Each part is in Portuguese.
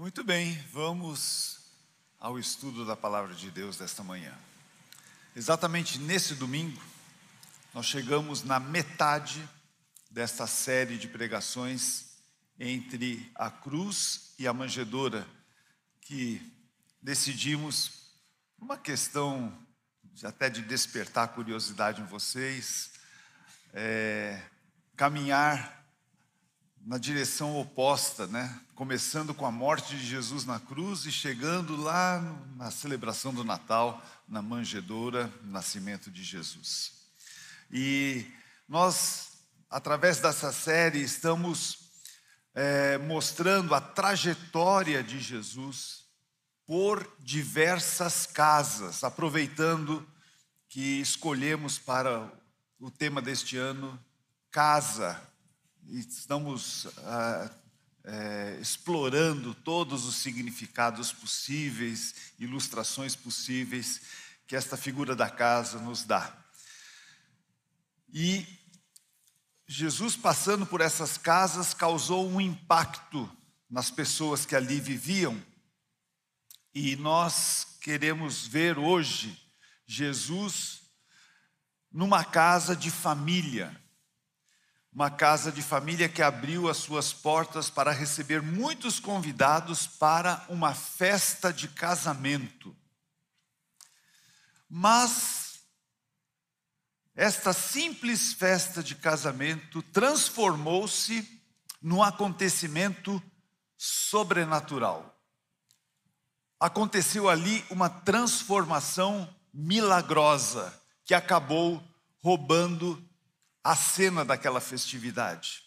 Muito bem, vamos ao estudo da palavra de Deus desta manhã. Exatamente nesse domingo, nós chegamos na metade desta série de pregações entre a cruz e a manjedoura, que decidimos, uma questão até de despertar curiosidade em vocês, é, caminhar na direção oposta, né? Começando com a morte de Jesus na cruz e chegando lá na celebração do Natal, na manjedoura, no nascimento de Jesus. E nós, através dessa série, estamos é, mostrando a trajetória de Jesus por diversas casas, aproveitando que escolhemos para o tema deste ano, casa, estamos ah, é, explorando todos os significados possíveis, ilustrações possíveis que esta figura da casa nos dá. E Jesus passando por essas casas causou um impacto nas pessoas que ali viviam. E nós queremos ver hoje Jesus numa casa de família uma casa de família que abriu as suas portas para receber muitos convidados para uma festa de casamento. Mas esta simples festa de casamento transformou-se num acontecimento sobrenatural. Aconteceu ali uma transformação milagrosa que acabou roubando a cena daquela festividade.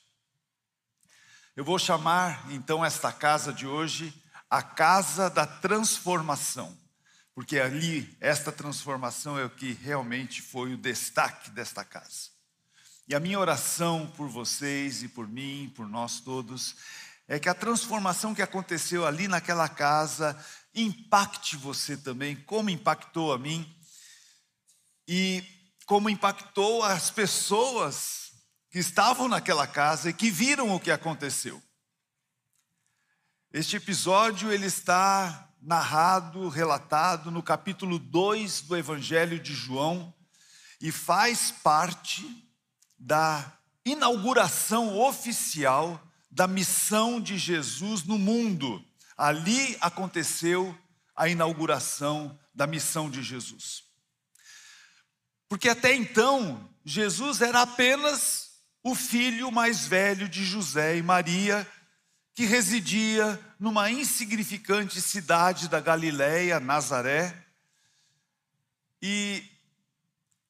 Eu vou chamar então esta casa de hoje a casa da transformação, porque ali esta transformação é o que realmente foi o destaque desta casa. E a minha oração por vocês e por mim, por nós todos, é que a transformação que aconteceu ali naquela casa impacte você também, como impactou a mim, e como impactou as pessoas que estavam naquela casa e que viram o que aconteceu. Este episódio ele está narrado, relatado no capítulo 2 do Evangelho de João e faz parte da inauguração oficial da missão de Jesus no mundo. Ali aconteceu a inauguração da missão de Jesus. Porque até então, Jesus era apenas o filho mais velho de José e Maria, que residia numa insignificante cidade da Galiléia, Nazaré. E,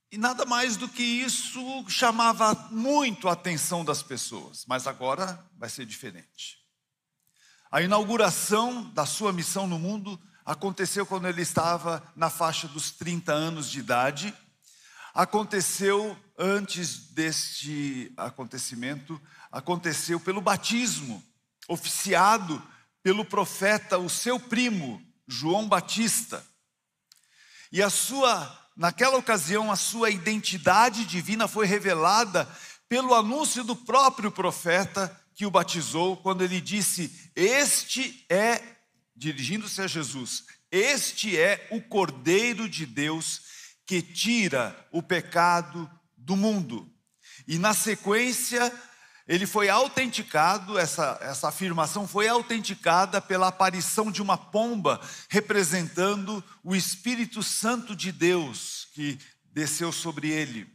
e nada mais do que isso chamava muito a atenção das pessoas, mas agora vai ser diferente. A inauguração da sua missão no mundo aconteceu quando ele estava na faixa dos 30 anos de idade aconteceu antes deste acontecimento, aconteceu pelo batismo, oficiado pelo profeta, o seu primo, João Batista. E a sua, naquela ocasião, a sua identidade divina foi revelada pelo anúncio do próprio profeta que o batizou, quando ele disse: Este é, dirigindo-se a Jesus, este é o Cordeiro de Deus que tira o pecado do mundo. E na sequência, ele foi autenticado, essa, essa afirmação foi autenticada pela aparição de uma pomba representando o Espírito Santo de Deus que desceu sobre ele.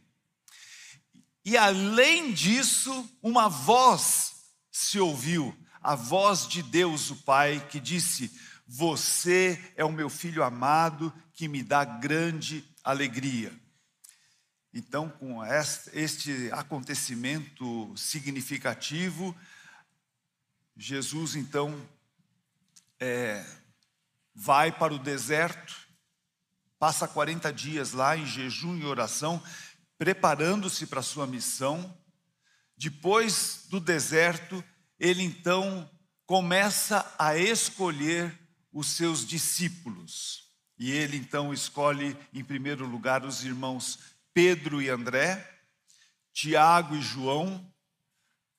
E além disso, uma voz se ouviu, a voz de Deus, o Pai, que disse: Você é o meu filho amado, que me dá grande alegria. Então, com este acontecimento significativo, Jesus então é, vai para o deserto, passa 40 dias lá em jejum e oração, preparando-se para a sua missão. Depois do deserto, ele então começa a escolher os seus discípulos. E ele então escolhe, em primeiro lugar, os irmãos Pedro e André, Tiago e João,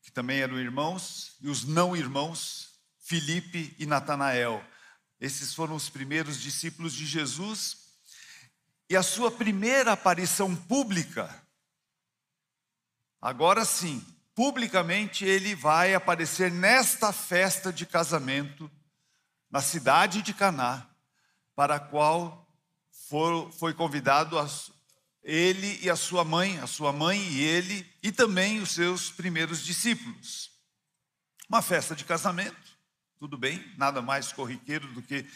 que também eram irmãos, e os não irmãos, Filipe e Natanael. Esses foram os primeiros discípulos de Jesus. E a sua primeira aparição pública, agora sim, publicamente ele vai aparecer nesta festa de casamento na cidade de Caná, para a qual for, foi convidado a, ele e a sua mãe, a sua mãe e ele, e também os seus primeiros discípulos. Uma festa de casamento, tudo bem, nada mais corriqueiro do que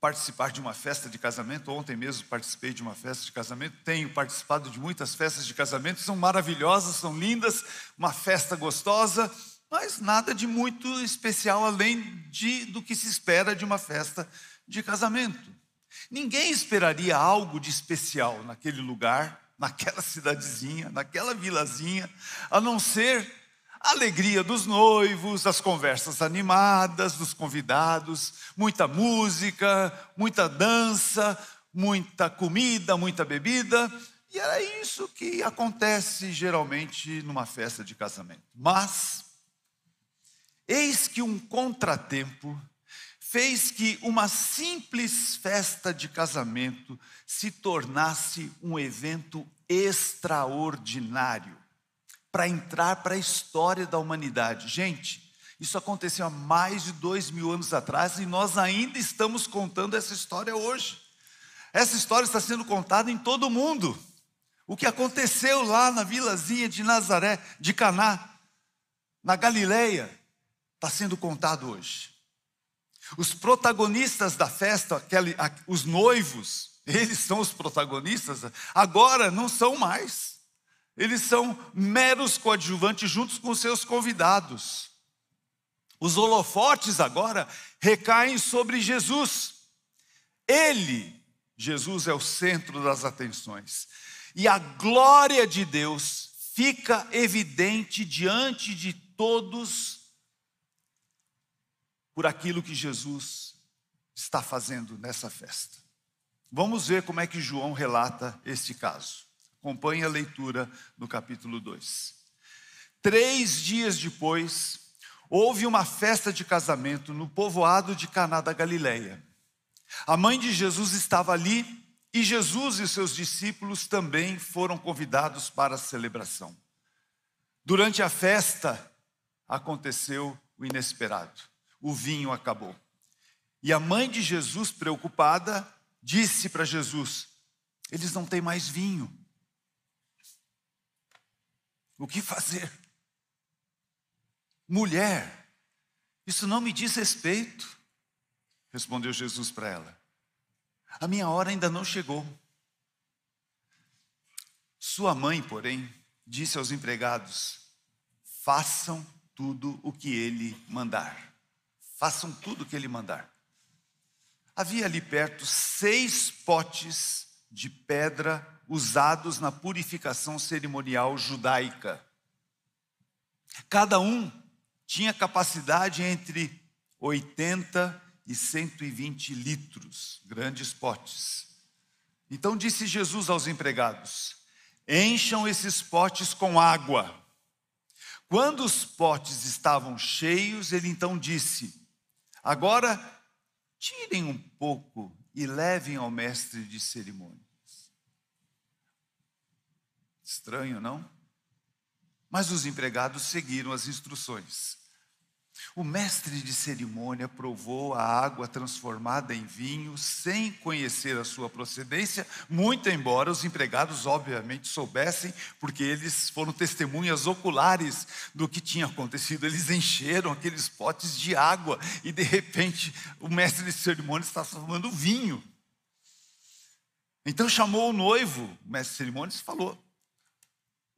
participar de uma festa de casamento. Ontem mesmo participei de uma festa de casamento, tenho participado de muitas festas de casamento, são maravilhosas, são lindas, uma festa gostosa, mas nada de muito especial além de, do que se espera de uma festa de casamento. Ninguém esperaria algo de especial naquele lugar, naquela cidadezinha, naquela vilazinha, a não ser a alegria dos noivos, as conversas animadas dos convidados, muita música, muita dança, muita comida, muita bebida. E era isso que acontece geralmente numa festa de casamento. Mas, eis que um contratempo fez que uma simples festa de casamento se tornasse um evento extraordinário para entrar para a história da humanidade. Gente, isso aconteceu há mais de dois mil anos atrás e nós ainda estamos contando essa história hoje. Essa história está sendo contada em todo o mundo. O que aconteceu lá na vilazinha de Nazaré, de Caná, na Galileia, está sendo contado hoje. Os protagonistas da festa, aquele, os noivos, eles são os protagonistas, agora não são mais. Eles são meros coadjuvantes juntos com seus convidados. Os holofotes agora recaem sobre Jesus. Ele, Jesus, é o centro das atenções. E a glória de Deus fica evidente diante de todos por aquilo que Jesus está fazendo nessa festa. Vamos ver como é que João relata este caso. Acompanhe a leitura no capítulo 2. Três dias depois, houve uma festa de casamento no povoado de Caná da Galileia. A mãe de Jesus estava ali e Jesus e seus discípulos também foram convidados para a celebração. Durante a festa aconteceu o inesperado o vinho acabou. E a mãe de Jesus, preocupada, disse para Jesus: Eles não têm mais vinho. O que fazer? Mulher, isso não me diz respeito, respondeu Jesus para ela. A minha hora ainda não chegou. Sua mãe, porém, disse aos empregados: façam tudo o que ele mandar. Façam tudo o que ele mandar. Havia ali perto seis potes de pedra usados na purificação cerimonial judaica. Cada um tinha capacidade entre 80 e 120 litros, grandes potes. Então disse Jesus aos empregados: Encham esses potes com água. Quando os potes estavam cheios, ele então disse: Agora, tirem um pouco e levem ao mestre de cerimônias. Estranho, não? Mas os empregados seguiram as instruções. O mestre de cerimônia provou a água transformada em vinho sem conhecer a sua procedência, muito embora os empregados obviamente soubessem, porque eles foram testemunhas oculares do que tinha acontecido. Eles encheram aqueles potes de água e de repente o mestre de cerimônia está tomando vinho. Então chamou o noivo, o mestre de cerimônias falou: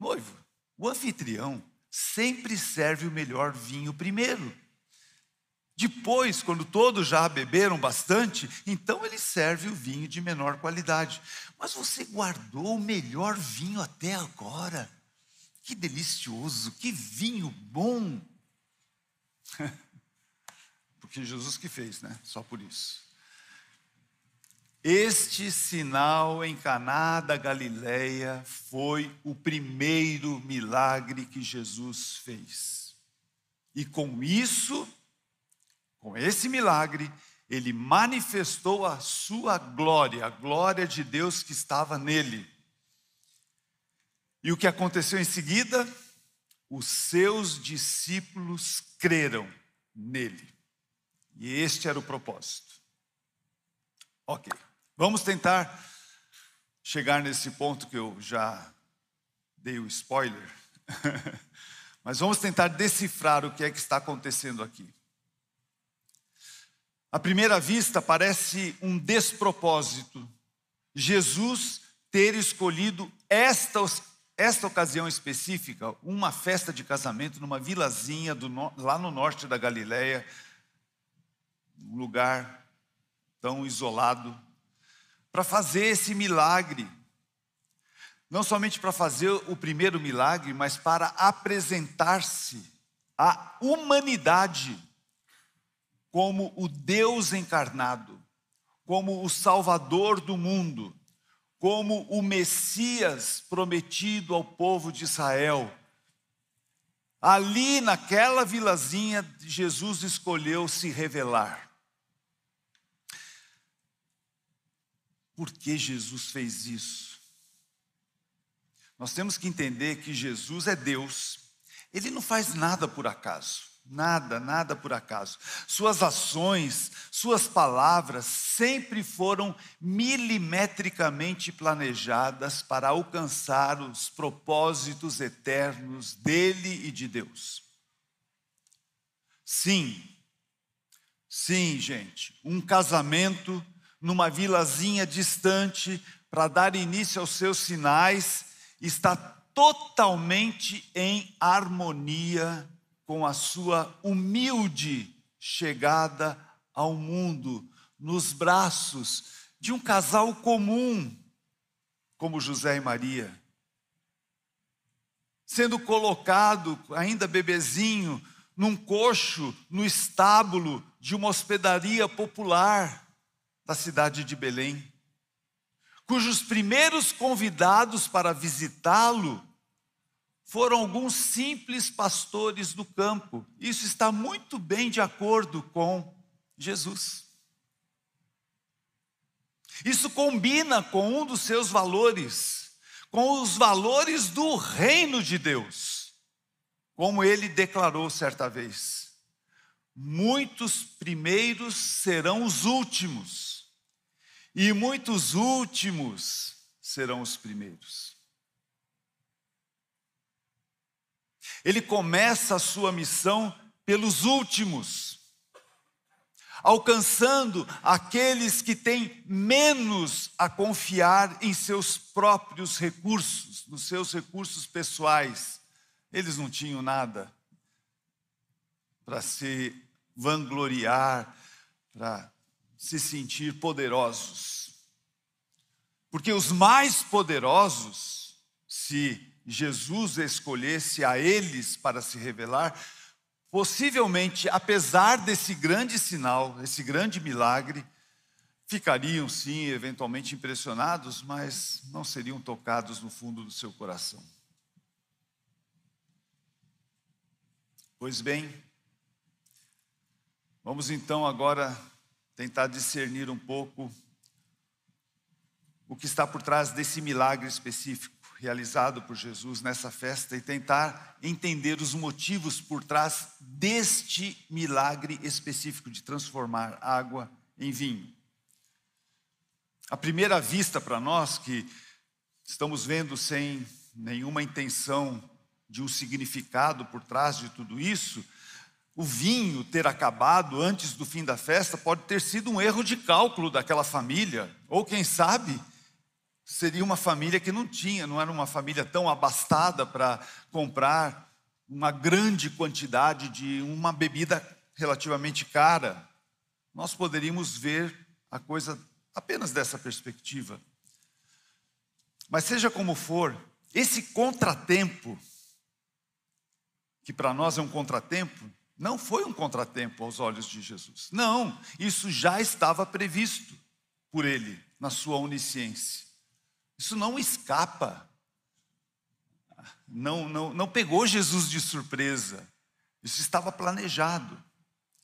Noivo, o anfitrião sempre serve o melhor vinho primeiro. Depois, quando todos já beberam bastante, então ele serve o vinho de menor qualidade. Mas você guardou o melhor vinho até agora. Que delicioso, que vinho bom. Porque Jesus que fez, né? Só por isso. Este sinal em Caná da Galileia foi o primeiro milagre que Jesus fez. E com isso, Com esse milagre, ele manifestou a sua glória, a glória de Deus que estava nele. E o que aconteceu em seguida? Os seus discípulos creram nele. E este era o propósito. Ok, vamos tentar chegar nesse ponto que eu já dei o spoiler. Mas vamos tentar decifrar o que é que está acontecendo aqui. À primeira vista, parece um despropósito Jesus ter escolhido esta, esta ocasião específica, uma festa de casamento numa vilazinha do, lá no norte da Galileia, um lugar tão isolado, para fazer esse milagre. Não somente para fazer o primeiro milagre, mas para apresentar-se à humanidade como o Deus encarnado, como o Salvador do mundo, como o Messias prometido ao povo de Israel. Ali naquela vilazinha, Jesus escolheu se revelar. Por que Jesus fez isso? Nós temos que entender que Jesus é Deus, ele não faz nada por acaso. Nada, nada por acaso. Suas ações, suas palavras sempre foram milimetricamente planejadas para alcançar os propósitos eternos dele e de Deus. Sim, sim, gente, um casamento numa vilazinha distante para dar início aos seus sinais está totalmente em harmonia com a sua humilde chegada ao mundo, nos braços de um casal comum, como José e Maria. Sendo colocado, ainda bebezinho, num coxo, no estábulo de uma hospedaria popular da cidade de Belém, cujos primeiros convidados para visitá-lo foram alguns simples pastores do campo. Isso está muito bem de acordo com Jesus. Isso combina com um dos seus valores, com os valores do reino de Deus, como ele declarou certa vez: muitos primeiros serão os últimos, e muitos últimos serão os primeiros. Ele começa a sua missão pelos últimos, alcançando aqueles que têm menos a confiar em seus próprios recursos, nos seus recursos pessoais. Eles não tinham nada para se vangloriar, para se sentir poderosos. Porque os mais poderosos, se Jesus escolhesse a eles para se revelar, possivelmente, apesar desse grande sinal, esse grande milagre, ficariam sim eventualmente impressionados, mas não seriam tocados no fundo do seu coração. Pois bem, vamos então agora tentar discernir um pouco o que está por trás desse milagre específico realizado por Jesus nessa festa e tentar entender os motivos por trás deste milagre específico de transformar água em vinho. A primeira vista para nós, que estamos vendo sem nenhuma intenção de um significado por trás de tudo isso, o vinho ter acabado antes do fim da festa pode ter sido um erro de cálculo daquela família, ou quem sabe, seria uma família que não tinha, não era uma família tão abastada para comprar uma grande quantidade de uma bebida relativamente cara. Nós poderíamos ver a coisa apenas dessa perspectiva. Mas seja como for, esse contratempo, que para nós é um contratempo, não foi um contratempo aos olhos de Jesus. Não, isso já estava previsto por ele, na sua onisciência. Isso não escapa. Não, não, não pegou Jesus de surpresa. Isso estava planejado.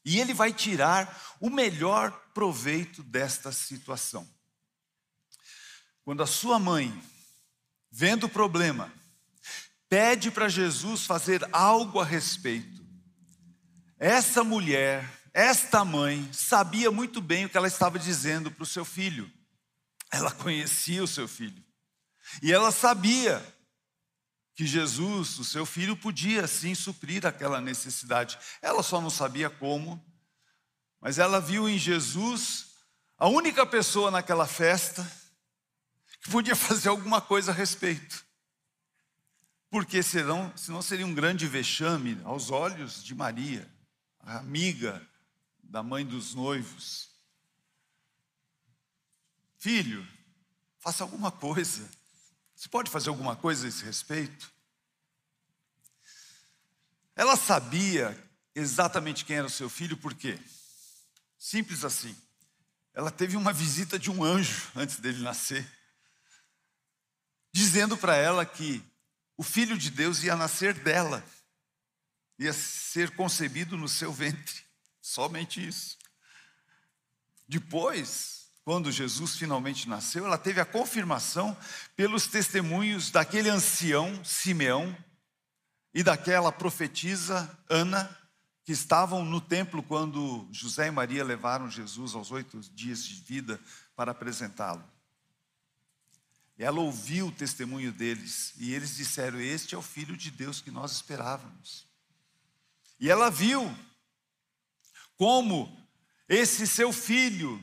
E ele vai tirar o melhor proveito desta situação. Quando a sua mãe, vendo o problema, pede para Jesus fazer algo a respeito, essa mulher, esta mãe, sabia muito bem o que ela estava dizendo para o seu filho. Ela conhecia o seu filho. E ela sabia que Jesus, o seu filho, podia sim suprir aquela necessidade. Ela só não sabia como, mas ela viu em Jesus a única pessoa naquela festa que podia fazer alguma coisa a respeito. Porque senão, senão seria um grande vexame aos olhos de Maria, a amiga da mãe dos noivos. Filho, faça alguma coisa. Você pode fazer alguma coisa a esse respeito? Ela sabia exatamente quem era o seu filho, por quê? Simples assim. Ela teve uma visita de um anjo antes dele nascer, dizendo para ela que o filho de Deus ia nascer dela, ia ser concebido no seu ventre. Somente isso. Depois, quando Jesus finalmente nasceu, ela teve a confirmação pelos testemunhos daquele ancião Simeão e daquela profetisa Ana, que estavam no templo quando José e Maria levaram Jesus aos oito dias de vida para apresentá-lo. Ela ouviu o testemunho deles e eles disseram: Este é o filho de Deus que nós esperávamos. E ela viu como esse seu filho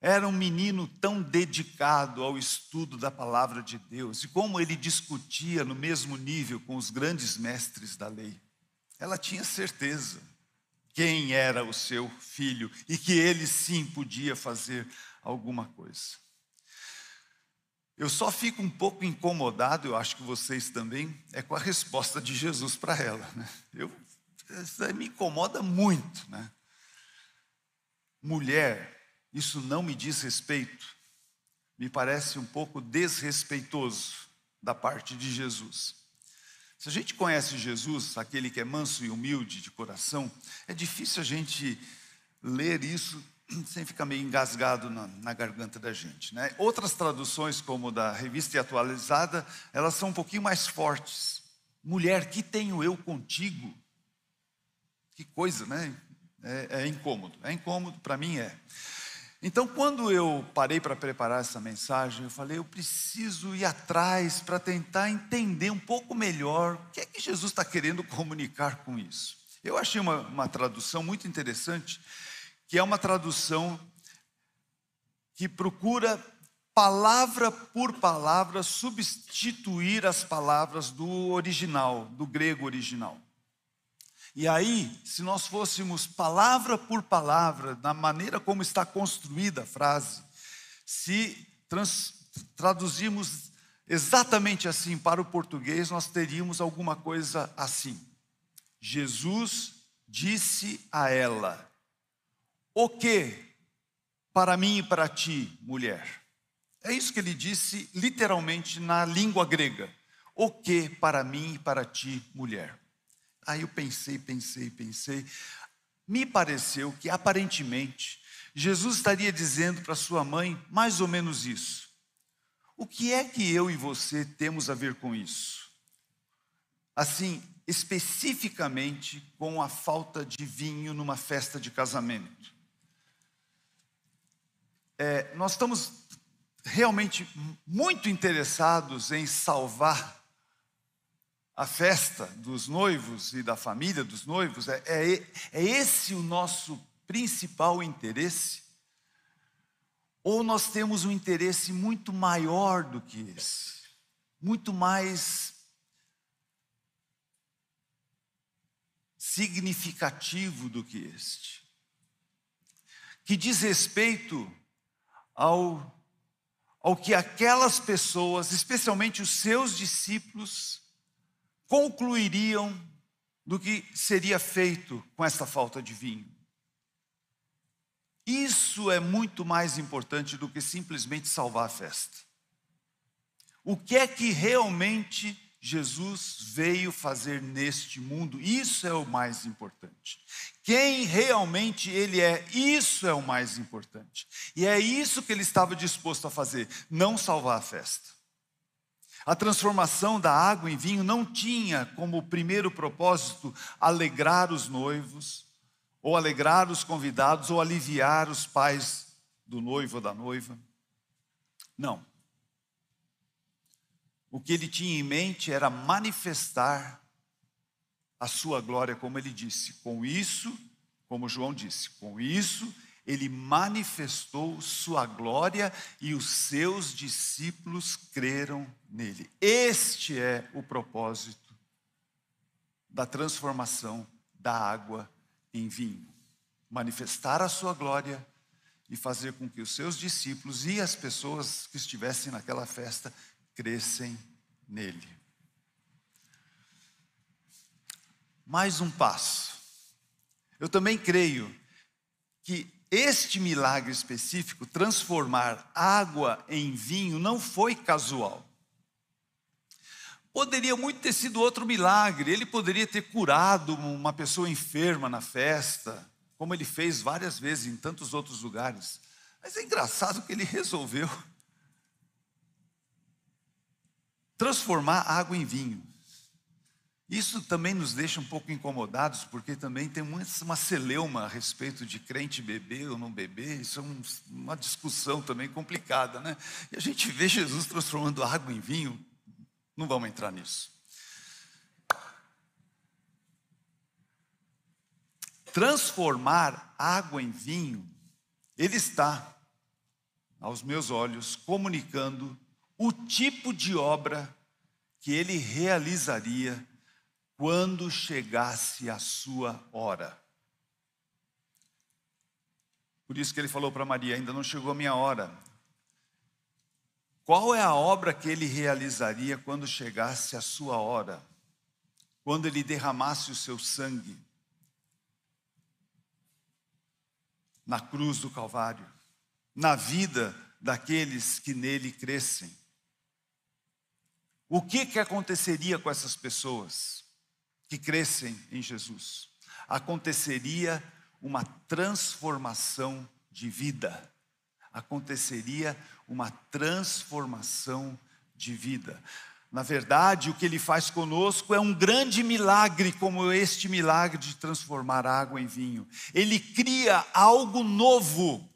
era um menino tão dedicado ao estudo da palavra de Deus e como ele discutia no mesmo nível com os grandes mestres da lei. Ela tinha certeza quem era o seu filho e que ele sim podia fazer alguma coisa. Eu só fico um pouco incomodado, eu acho que vocês também, é com a resposta de Jesus para ela. Né? Eu, isso me incomoda muito. Né? Mulher, isso não me diz respeito, me parece um pouco desrespeitoso da parte de Jesus. Se a gente conhece Jesus, aquele que é manso e humilde de coração, é difícil a gente ler isso sem ficar meio engasgado na, na garganta da gente. Né? Outras traduções, como da revista atualizada, elas são um pouquinho mais fortes. Mulher, que tenho eu contigo? Que coisa, né? É, é incômodo. É incômodo, para mim é. Então, quando eu parei para preparar essa mensagem, eu falei, eu preciso ir atrás para tentar entender um pouco melhor o que é que Jesus está querendo comunicar com isso. Eu achei uma, uma tradução muito interessante, que é uma tradução que procura palavra por palavra substituir as palavras do original, do grego original. E aí, se nós fôssemos palavra por palavra, na maneira como está construída a frase, se trans, traduzirmos exatamente assim para o português, nós teríamos alguma coisa assim. Jesus disse a ela: O que para mim e para ti, mulher? É isso que ele disse literalmente na língua grega. O que para mim e para ti, mulher? Aí eu pensei, pensei, pensei. Me pareceu que aparentemente Jesus estaria dizendo para sua mãe mais ou menos isso. O que é que eu e você temos a ver com isso? Assim, especificamente com a falta de vinho numa festa de casamento. É, nós estamos realmente muito interessados em salvar a festa dos noivos e da família dos noivos, é, é, é esse o nosso principal interesse? Ou nós temos um interesse muito maior do que esse, muito mais significativo do que este, que diz respeito ao, ao que aquelas pessoas, especialmente os seus discípulos, concluiriam do que seria feito com esta falta de vinho. Isso é muito mais importante do que simplesmente salvar a festa. O que é que realmente Jesus veio fazer neste mundo, isso é o mais importante. Quem realmente ele é, isso é o mais importante. E é isso que ele estava disposto a fazer, não salvar a festa. A transformação da água em vinho não tinha como primeiro propósito alegrar os noivos, ou alegrar os convidados, ou aliviar os pais do noivo ou da noiva. Não. O que ele tinha em mente era manifestar a sua glória, como ele disse. Com isso, como João disse, com isso ele manifestou sua glória e os seus discípulos creram nele. Este é o propósito da transformação da água em vinho. Manifestar a sua glória e fazer com que os seus discípulos e as pessoas que estivessem naquela festa crescem nele. Mais um passo. Eu também creio que este milagre específico, transformar água em vinho, não foi casual. Poderia muito ter sido outro milagre, ele poderia ter curado uma pessoa enferma na festa, como ele fez várias vezes em tantos outros lugares. Mas é engraçado que ele resolveu transformar água em vinho. Isso também nos deixa um pouco incomodados, porque também tem uma celeuma a respeito de crente beber ou não beber, isso é um, uma discussão também complicada, né? E a gente vê Jesus transformando água em vinho, não vamos entrar nisso. Transformar água em vinho, ele está, aos meus olhos, comunicando o tipo de obra que ele realizaria quando chegasse a sua hora. Por isso que ele falou para Maria: ainda não chegou a minha hora. Qual é a obra que ele realizaria quando chegasse a sua hora? Quando ele derramasse o seu sangue na cruz do Calvário, na vida daqueles que nele crescem. O que, que aconteceria com essas pessoas que crescem em Jesus? Aconteceria uma transformação de vida. Aconteceria uma transformação de vida. Na verdade, o que ele faz conosco é um grande milagre, como este milagre de transformar água em vinho. Ele cria algo novo.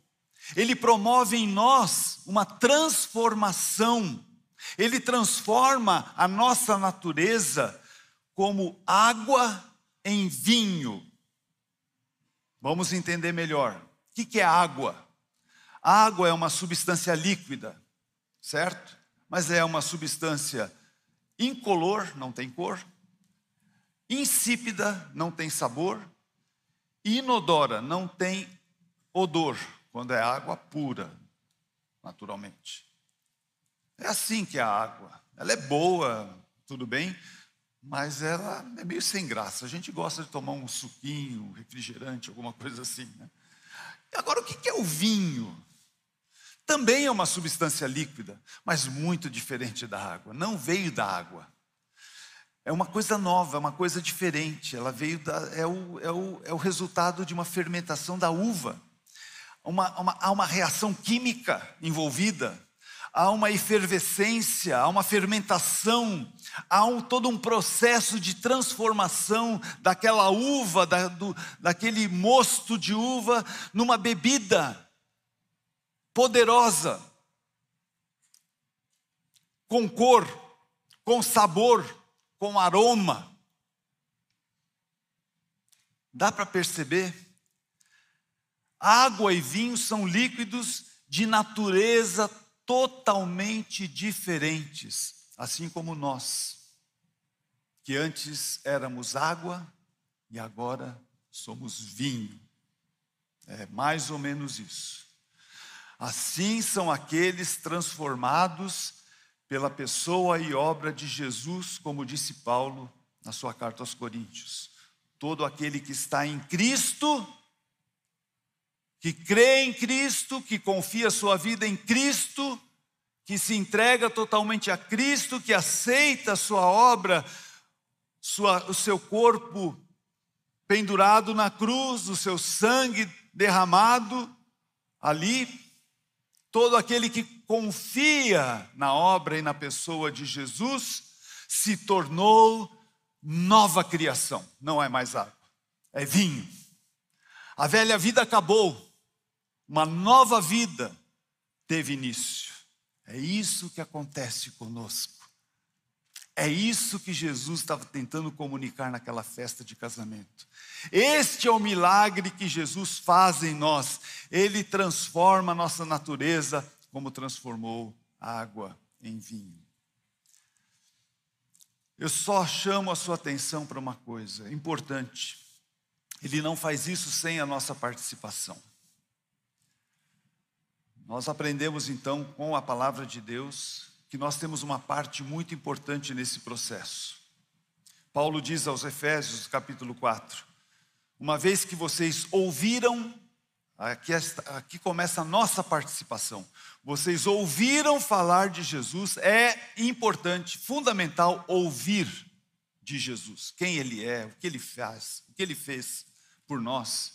Ele promove em nós uma transformação ele transforma a nossa natureza como água em vinho. Vamos entender melhor. O que é água? A água é uma substância líquida, certo? Mas é uma substância incolor, não tem cor, insípida, não tem sabor, inodora, não tem odor, quando é água pura, naturalmente. É assim que é a água. Ela é boa, tudo bem, mas ela é meio sem graça. A gente gosta de tomar um suquinho, refrigerante, alguma coisa assim. Né? Agora, o que é o vinho? Também é uma substância líquida, mas muito diferente da água. Não veio da água. É uma coisa nova, é uma coisa diferente. Ela veio da, é, o, é, o, é o resultado de uma fermentação da uva. Uma, uma, há uma reação química envolvida há uma efervescência, há uma fermentação, há um, todo um processo de transformação daquela uva, da, do, daquele mosto de uva, numa bebida poderosa, com cor, com sabor, com aroma. Dá para perceber? Água e vinho são líquidos de natureza totalmente diferentes, assim como nós, que antes éramos água e agora somos vinho. É mais ou menos isso. Assim são aqueles transformados pela pessoa e obra de Jesus, como disse Paulo na sua carta aos Coríntios. Todo aquele que está em Cristo que crê em Cristo, que confia sua vida em Cristo, que se entrega totalmente a Cristo, que aceita a sua obra, sua, o seu corpo pendurado na cruz, o seu sangue derramado ali, todo aquele que confia na obra e na pessoa de Jesus se tornou nova criação, não é mais água, é vinho. A velha vida acabou, uma nova vida teve início. É isso que acontece conosco. É isso que Jesus estava tentando comunicar naquela festa de casamento. Este é o milagre que Jesus faz em nós. Ele transforma a nossa natureza como transformou água em vinho. Eu só chamo a sua atenção para uma coisa importante. Ele não faz isso sem a nossa participação. Nós aprendemos então com a palavra de Deus que nós temos uma parte muito importante nesse processo. Paulo diz aos Efésios, capítulo 4: Uma vez que vocês ouviram, aqui, aqui começa a nossa participação, vocês ouviram falar de Jesus, é importante, fundamental ouvir de Jesus, quem Ele é, o que Ele faz, o que Ele fez por nós.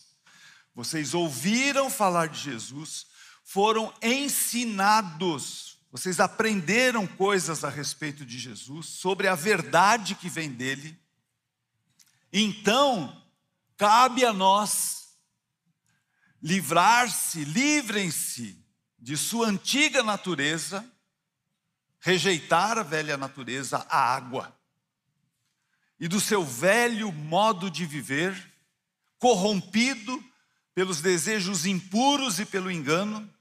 Vocês ouviram falar de Jesus, foram ensinados vocês aprenderam coisas a respeito de Jesus, sobre a verdade que vem dele. Então, cabe a nós livrar-se, livrem-se de sua antiga natureza, rejeitar a velha natureza, a água, e do seu velho modo de viver, corrompido pelos desejos impuros e pelo engano.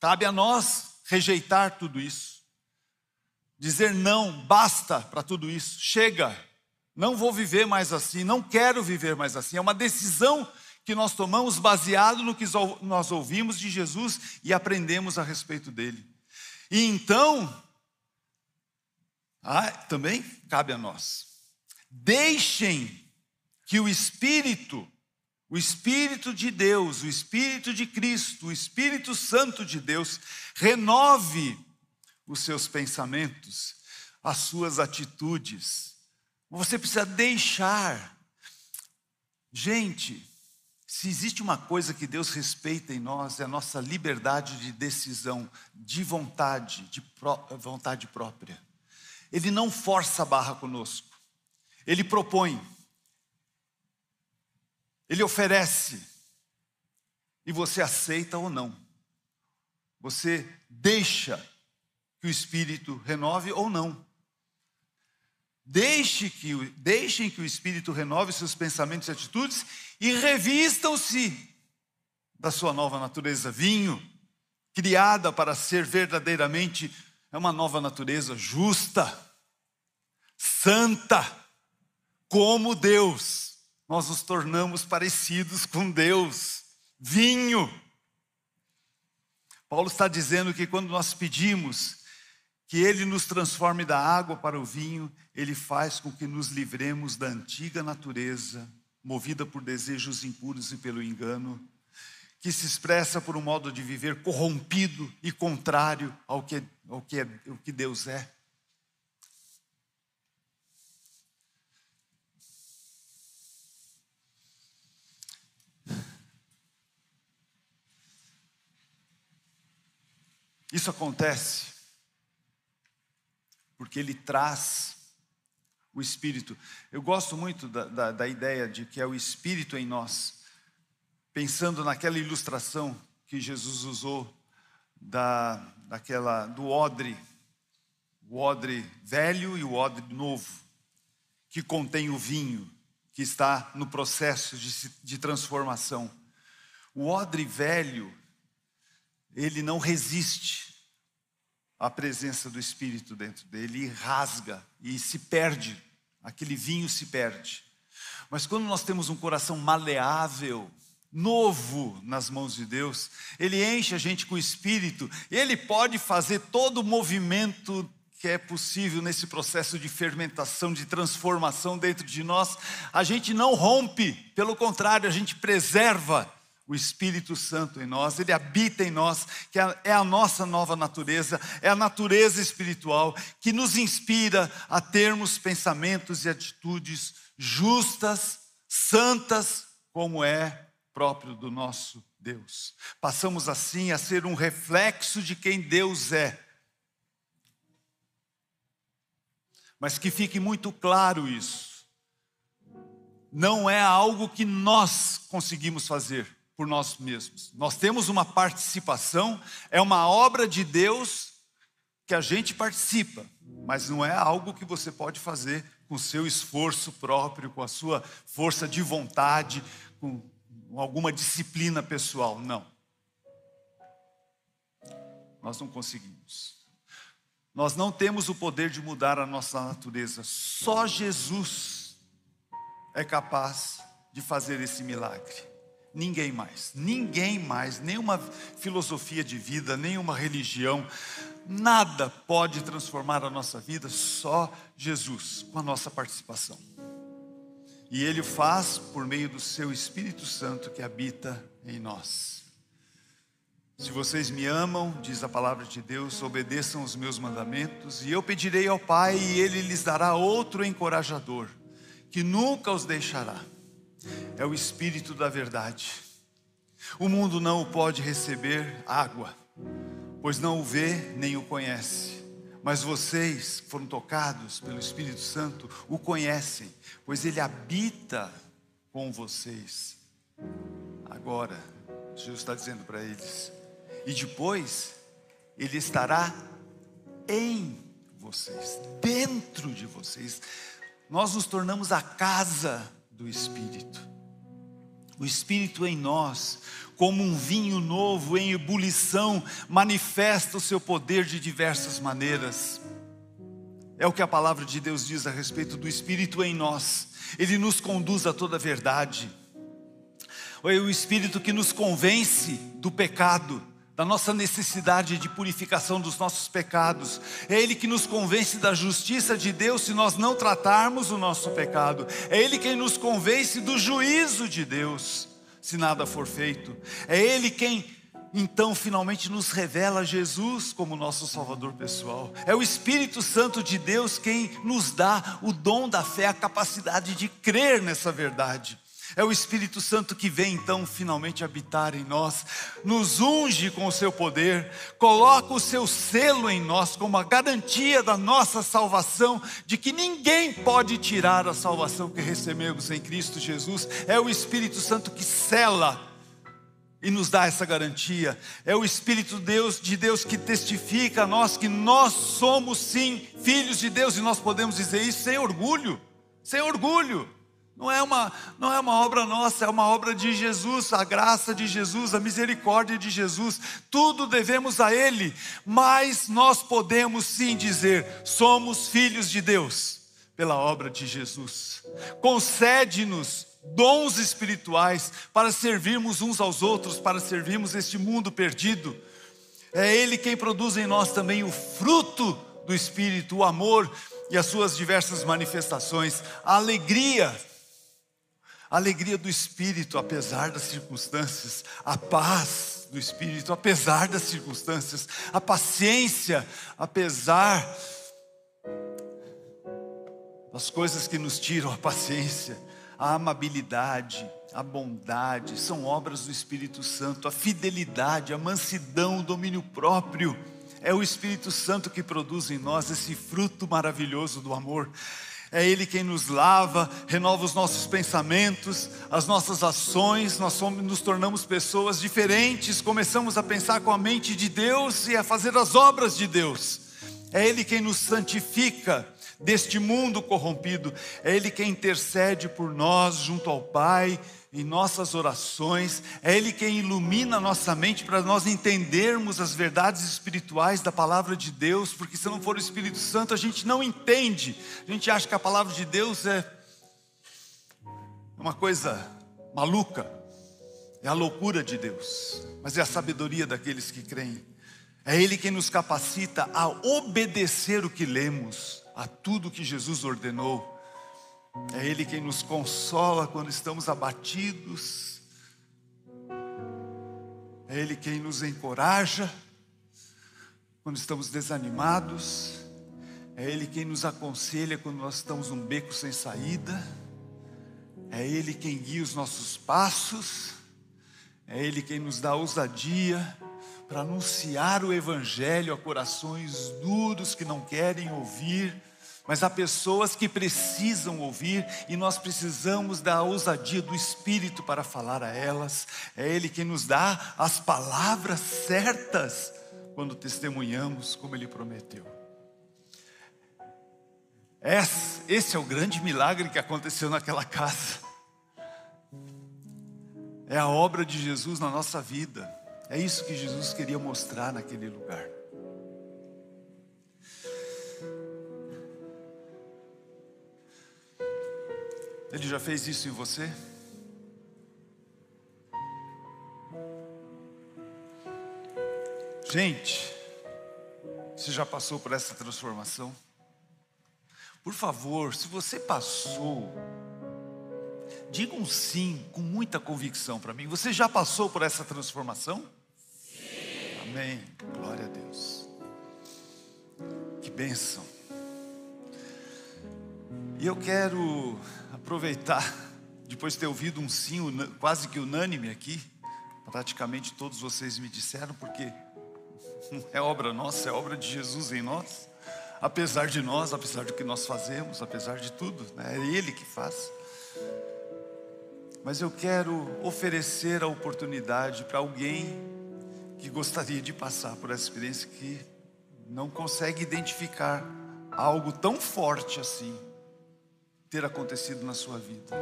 Cabe a nós rejeitar tudo isso, dizer não, basta para tudo isso, chega, não vou viver mais assim, não quero viver mais assim. É uma decisão que nós tomamos baseado no que nós ouvimos de Jesus e aprendemos a respeito dele. E então, ah, também cabe a nós. Deixem que o Espírito o Espírito de Deus, o Espírito de Cristo, o Espírito Santo de Deus, renove os seus pensamentos, as suas atitudes. Você precisa deixar. Gente, se existe uma coisa que Deus respeita em nós, é a nossa liberdade de decisão, de vontade, de vontade própria. Ele não força a barra conosco, ele propõe. Ele oferece e você aceita ou não. Você deixa que o Espírito renove ou não. Deixe que, deixem que o Espírito renove seus pensamentos e atitudes e revistam-se da sua nova natureza, vinho, criada para ser verdadeiramente é uma nova natureza justa, santa, como Deus nós nos tornamos parecidos com Deus. Vinho. Paulo está dizendo que quando nós pedimos que Ele nos transforme da água para o vinho, Ele faz com que nos livremos da antiga natureza, movida por desejos impuros e pelo engano, que se expressa por um modo de viver corrompido e contrário ao que, ao que, é, ao que Deus é. Isso acontece porque ele traz o Espírito. Eu gosto muito da, da, da, ideia de que é o Espírito em nós, pensando naquela ilustração que Jesus usou da, daquela, do odre, o odre velho e o odre novo, que contém o vinho, que está no processo de, de transformação. O odre velho ele não resiste à presença do Espírito dentro dele rasga e se perde, aquele vinho se perde. Mas quando nós temos um coração maleável, novo nas mãos de Deus, Ele enche a gente com o Espírito, Ele pode fazer todo o movimento que é possível nesse processo de fermentação, de transformação dentro de nós. A gente não rompe, pelo contrário, a gente preserva o Espírito Santo em nós, ele habita em nós, que é a nossa nova natureza, é a natureza espiritual que nos inspira a termos pensamentos e atitudes justas, santas, como é próprio do nosso Deus. Passamos assim a ser um reflexo de quem Deus é. Mas que fique muito claro isso. Não é algo que nós conseguimos fazer por nós mesmos. Nós temos uma participação, é uma obra de Deus que a gente participa, mas não é algo que você pode fazer com seu esforço próprio, com a sua força de vontade, com alguma disciplina pessoal. Não. Nós não conseguimos. Nós não temos o poder de mudar a nossa natureza. Só Jesus é capaz de fazer esse milagre. Ninguém mais, ninguém mais, nenhuma filosofia de vida, nenhuma religião, nada pode transformar a nossa vida, só Jesus, com a nossa participação. E Ele faz por meio do Seu Espírito Santo que habita em nós. Se vocês me amam, diz a palavra de Deus, obedeçam os meus mandamentos, e eu pedirei ao Pai, e Ele lhes dará outro encorajador, que nunca os deixará é o Espírito da verdade. O mundo não o pode receber água, pois não o vê nem o conhece. Mas vocês que foram tocados pelo Espírito Santo o conhecem, pois ele habita com vocês. Agora, Jesus está dizendo para eles, e depois ele estará em vocês, dentro de vocês. Nós nos tornamos a casa do Espírito. O Espírito em nós, como um vinho novo em ebulição, manifesta o seu poder de diversas maneiras. É o que a palavra de Deus diz a respeito do Espírito em nós. Ele nos conduz a toda a verdade. É o Espírito que nos convence do pecado da nossa necessidade de purificação dos nossos pecados. É Ele que nos convence da justiça de Deus se nós não tratarmos o nosso pecado. É Ele quem nos convence do juízo de Deus se nada for feito. É Ele quem então finalmente nos revela Jesus como nosso Salvador pessoal. É o Espírito Santo de Deus quem nos dá o dom da fé, a capacidade de crer nessa verdade. É o Espírito Santo que vem então finalmente habitar em nós, nos unge com o seu poder, coloca o seu selo em nós como a garantia da nossa salvação, de que ninguém pode tirar a salvação que recebemos em Cristo Jesus. É o Espírito Santo que sela e nos dá essa garantia. É o Espírito Deus de Deus que testifica a nós que nós somos sim filhos de Deus e nós podemos dizer isso sem orgulho, sem orgulho. Não é, uma, não é uma obra nossa, é uma obra de Jesus, a graça de Jesus, a misericórdia de Jesus, tudo devemos a Ele, mas nós podemos sim dizer: somos filhos de Deus, pela obra de Jesus. Concede-nos dons espirituais para servirmos uns aos outros, para servirmos este mundo perdido. É Ele quem produz em nós também o fruto do Espírito, o amor e as suas diversas manifestações, a alegria a alegria do Espírito, apesar das circunstâncias, a paz do Espírito, apesar das circunstâncias, a paciência, apesar das coisas que nos tiram a paciência, a amabilidade, a bondade, são obras do Espírito Santo, a fidelidade, a mansidão, o domínio próprio. É o Espírito Santo que produz em nós esse fruto maravilhoso do amor. É Ele quem nos lava, renova os nossos pensamentos, as nossas ações, nós somos, nos tornamos pessoas diferentes, começamos a pensar com a mente de Deus e a fazer as obras de Deus. É Ele quem nos santifica deste mundo corrompido, é Ele quem intercede por nós junto ao Pai em nossas orações, é Ele quem ilumina a nossa mente para nós entendermos as verdades espirituais da palavra de Deus, porque se não for o Espírito Santo a gente não entende, a gente acha que a palavra de Deus é uma coisa maluca, é a loucura de Deus, mas é a sabedoria daqueles que creem. É Ele quem nos capacita a obedecer o que lemos, a tudo que Jesus ordenou. É Ele quem nos consola quando estamos abatidos. É Ele quem nos encoraja quando estamos desanimados. É Ele quem nos aconselha quando nós estamos num beco sem saída. É Ele quem guia os nossos passos. É Ele quem nos dá ousadia para anunciar o Evangelho a corações duros que não querem ouvir, mas há pessoas que precisam ouvir e nós precisamos da ousadia do Espírito para falar a elas. É Ele quem nos dá as palavras certas quando testemunhamos como Ele prometeu. Esse é o grande milagre que aconteceu naquela casa. É a obra de Jesus na nossa vida. É isso que Jesus queria mostrar naquele lugar. Ele já fez isso em você? Gente, você já passou por essa transformação? Por favor, se você passou, diga um sim com muita convicção para mim. Você já passou por essa transformação? Sim. Amém. Glória a Deus. Que bênção. E eu quero aproveitar, depois de ter ouvido um sim quase que unânime aqui, praticamente todos vocês me disseram, porque não é obra nossa, é obra de Jesus em nós. Apesar de nós, apesar do que nós fazemos, apesar de tudo, né? é Ele que faz. Mas eu quero oferecer a oportunidade para alguém que gostaria de passar por essa experiência que não consegue identificar algo tão forte assim ter acontecido na sua vida.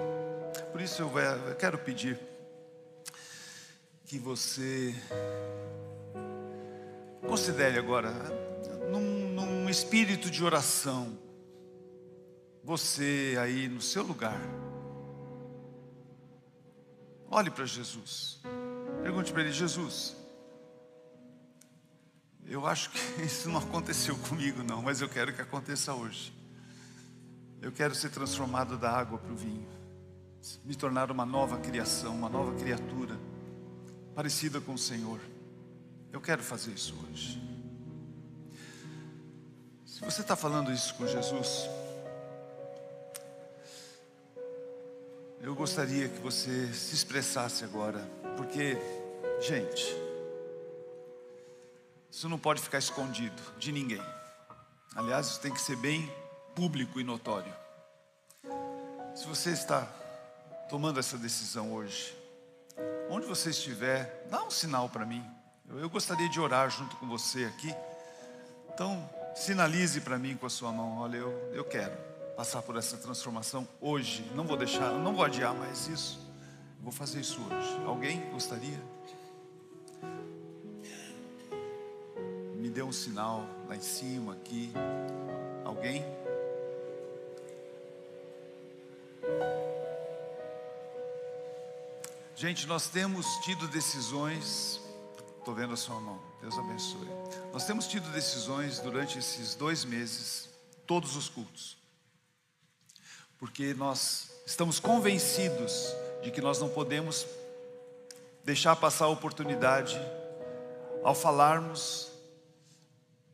Por isso eu, quero pedir que você considere agora, num, num espírito de oração, você aí no seu lugar, olhe para Jesus, pergunte para Ele: Jesus, eu acho que isso não aconteceu comigo, não, mas eu quero que aconteça hoje. Eu quero ser transformado da água para o vinho, me tornar uma nova criação, uma nova criatura, parecida com o Senhor. Eu quero fazer isso hoje. Se você está falando isso com Jesus, eu gostaria que você se expressasse agora, porque, gente, isso não pode ficar escondido de ninguém. Aliás, isso tem que ser bem público e notório. Se você está tomando essa decisão hoje, onde você estiver, dá um sinal para mim. Eu, eu, gostaria de orar junto com você aqui. Então, sinalize para mim com a sua mão: olha, eu, eu quero passar por essa transformação hoje. Não vou deixar, não vou adiar mais isso. Vou fazer isso hoje. Alguém gostaria? Me dê um sinal lá em cima, aqui. Alguém? Gente, nós temos tido decisões. Estou vendo a sua mão. Deus abençoe. Nós temos tido decisões durante esses dois meses, todos os cultos, porque nós estamos convencidos de que nós não podemos deixar passar a oportunidade ao falarmos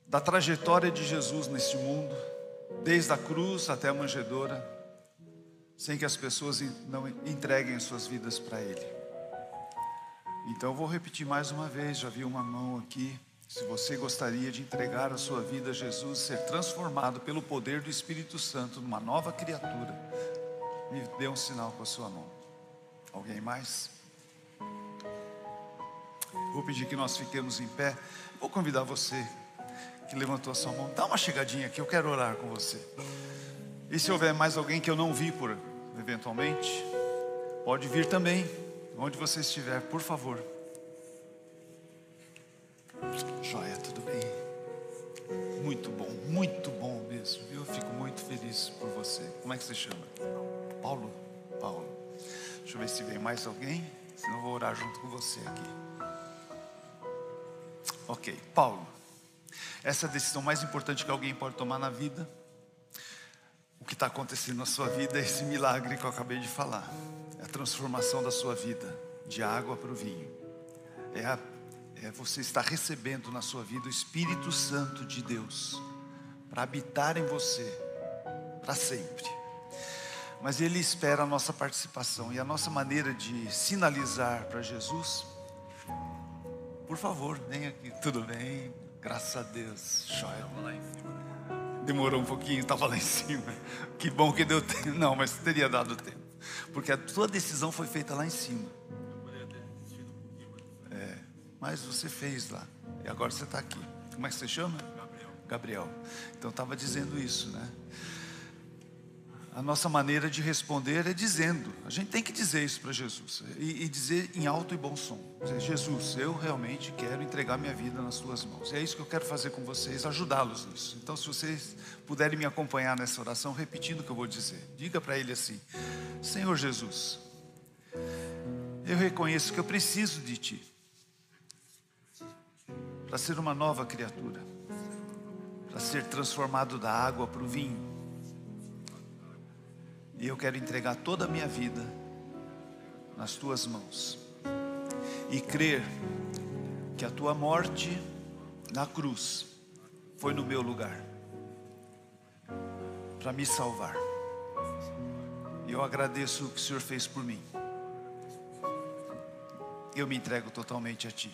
da trajetória de Jesus neste mundo, desde a cruz até a manjedoura sem que as pessoas não entreguem suas vidas para Ele. Então eu vou repetir mais uma vez, já vi uma mão aqui. Se você gostaria de entregar a sua vida a Jesus, ser transformado pelo poder do Espírito Santo numa nova criatura, me dê um sinal com a sua mão. Alguém mais? Vou pedir que nós fiquemos em pé. Vou convidar você que levantou a sua mão, dá uma chegadinha aqui, eu quero orar com você. E se houver mais alguém que eu não vi por eventualmente, pode vir também, onde você estiver, por favor. Joia, tudo bem? Muito bom, muito bom mesmo. Eu fico muito feliz por você. Como é que você chama? Paulo? Paulo. Deixa eu ver se vem mais alguém, senão eu vou orar junto com você aqui. Ok, Paulo. Essa é a decisão mais importante que alguém pode tomar na vida o que está acontecendo na sua vida é esse milagre que eu acabei de falar. É a transformação da sua vida de água para o vinho. É a, é você estar recebendo na sua vida o Espírito Santo de Deus para habitar em você para sempre. Mas Ele espera a nossa participação e a nossa maneira de sinalizar para Jesus. Por favor, vem aqui, tudo bem? Graças a Deus. Joia. Demorou um pouquinho, estava lá em cima. Que bom que deu tempo. Não, mas teria dado tempo. Porque a tua decisão foi feita lá em cima. É, mas você fez lá. E agora você está aqui. Como é que você chama? Gabriel. Gabriel. Então estava dizendo isso, né? A nossa maneira de responder é dizendo. A gente tem que dizer isso para Jesus. E, e, dizer em alto e bom som. Dizer, Jesus, eu realmente quero entregar minha vida nas tuas mãos. E é isso que eu quero fazer com vocês, ajudá-los nisso. Então, se vocês puderem me acompanhar nessa oração, repetindo o que eu vou dizer. Diga para ele assim: Senhor Jesus, eu reconheço que eu preciso de Ti. Para ser uma nova criatura. Para ser transformado da água para o vinho e eu quero entregar toda a minha vida nas tuas mãos. E crer que a tua morte na cruz foi no meu lugar para me salvar. Eu agradeço o que o Senhor fez por mim. Eu me entrego totalmente a Ti.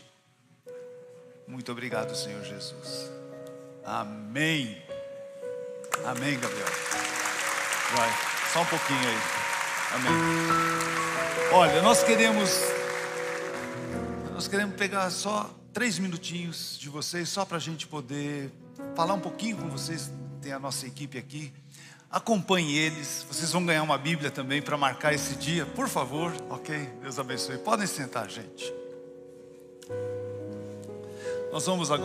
Muito obrigado, Senhor Jesus. Amém. Amém, Gabriel. Vai. Só um pouquinho aí. Amém. Olha, nós queremos. Nós queremos pegar só três minutinhos de vocês, só para a gente poder falar um pouquinho com vocês. Tem a nossa equipe aqui. Acompanhe eles. Vocês vão ganhar uma Bíblia também para marcar esse dia, por favor. Ok? Deus abençoe. Podem sentar, gente. Nós vamos agora.